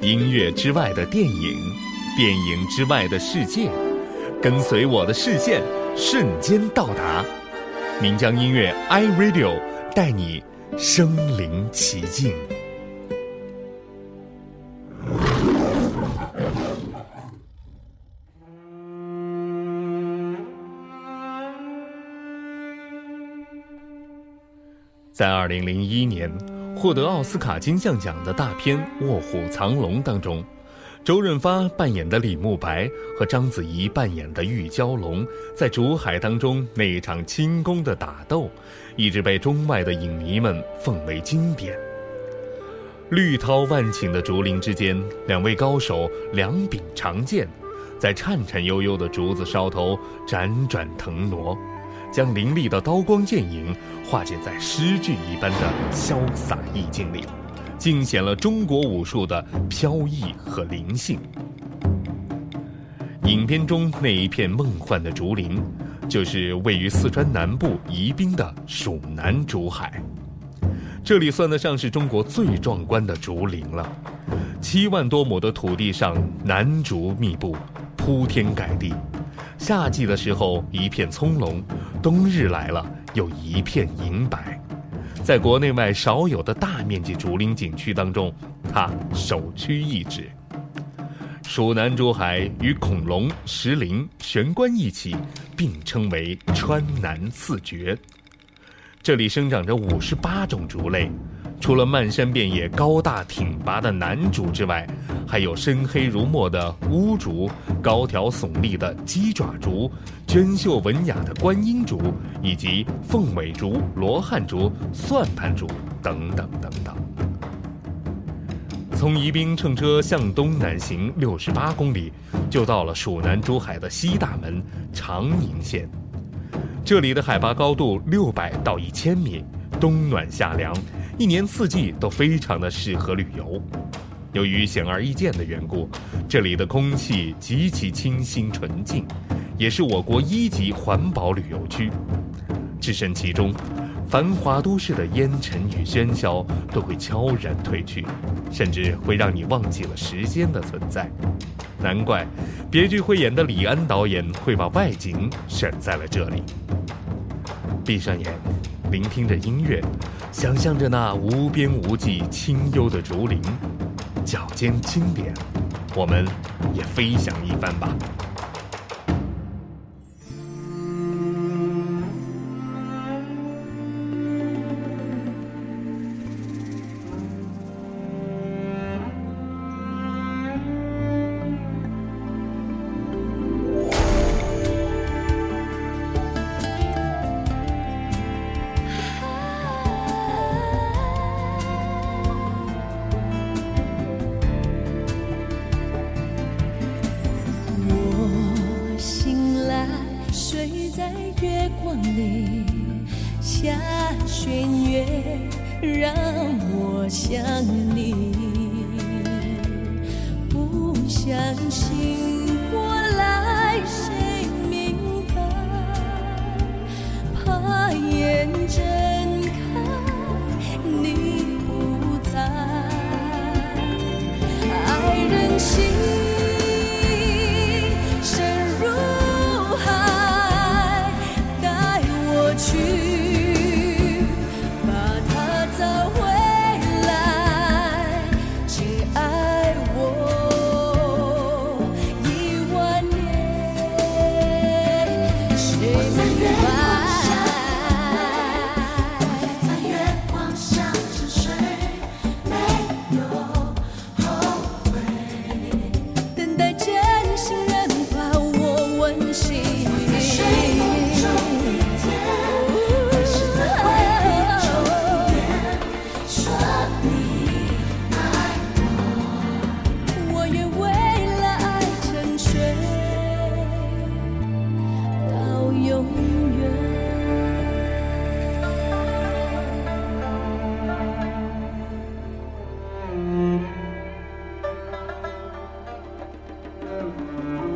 音乐之外的电影，电影之外的世界，跟随我的视线，瞬间到达。岷江音乐 iRadio 带你身临其境。在二零零一年获得奥斯卡金像奖的大片《卧虎藏龙》当中，周润发扮演的李慕白和章子怡扮演的玉娇龙在竹海当中那一场轻功的打斗，一直被中外的影迷们奉为经典。绿涛万顷的竹林之间，两位高手两柄长剑，在颤颤悠悠的竹子梢头辗转腾挪。将凌厉的刀光剑影化解在诗句一般的潇洒意境里，尽显了中国武术的飘逸和灵性。影片中那一片梦幻的竹林，就是位于四川南部宜宾的蜀南竹海。这里算得上是中国最壮观的竹林了，七万多亩的土地上楠竹密布，铺天盖地。夏季的时候一片葱茏，冬日来了有一片银白，在国内外少有的大面积竹林景区当中，它首屈一指。蜀南竹海与恐龙、石林、玄关一起并称为川南四绝。这里生长着五十八种竹类。除了漫山遍野、高大挺拔的楠竹之外，还有深黑如墨的乌竹、高挑耸立的鸡爪竹、娟秀文雅的观音竹，以及凤尾竹、罗汉竹、算盘竹等等等等。从宜宾乘车向东南行六十八公里，就到了蜀南竹海的西大门长宁县。这里的海拔高度六百到一千米，冬暖夏凉。一年四季都非常的适合旅游，由于显而易见的缘故，这里的空气极其清新纯净，也是我国一级环保旅游区。置身其中，繁华都市的烟尘与喧嚣都会悄然褪去，甚至会让你忘记了时间的存在。难怪别具慧眼的李安导演会把外景选在了这里。闭上眼，聆听着音乐。想象着那无边无际、清幽的竹林，脚尖轻点，我们也飞翔一番吧。弦月，让我想你，不相信。Música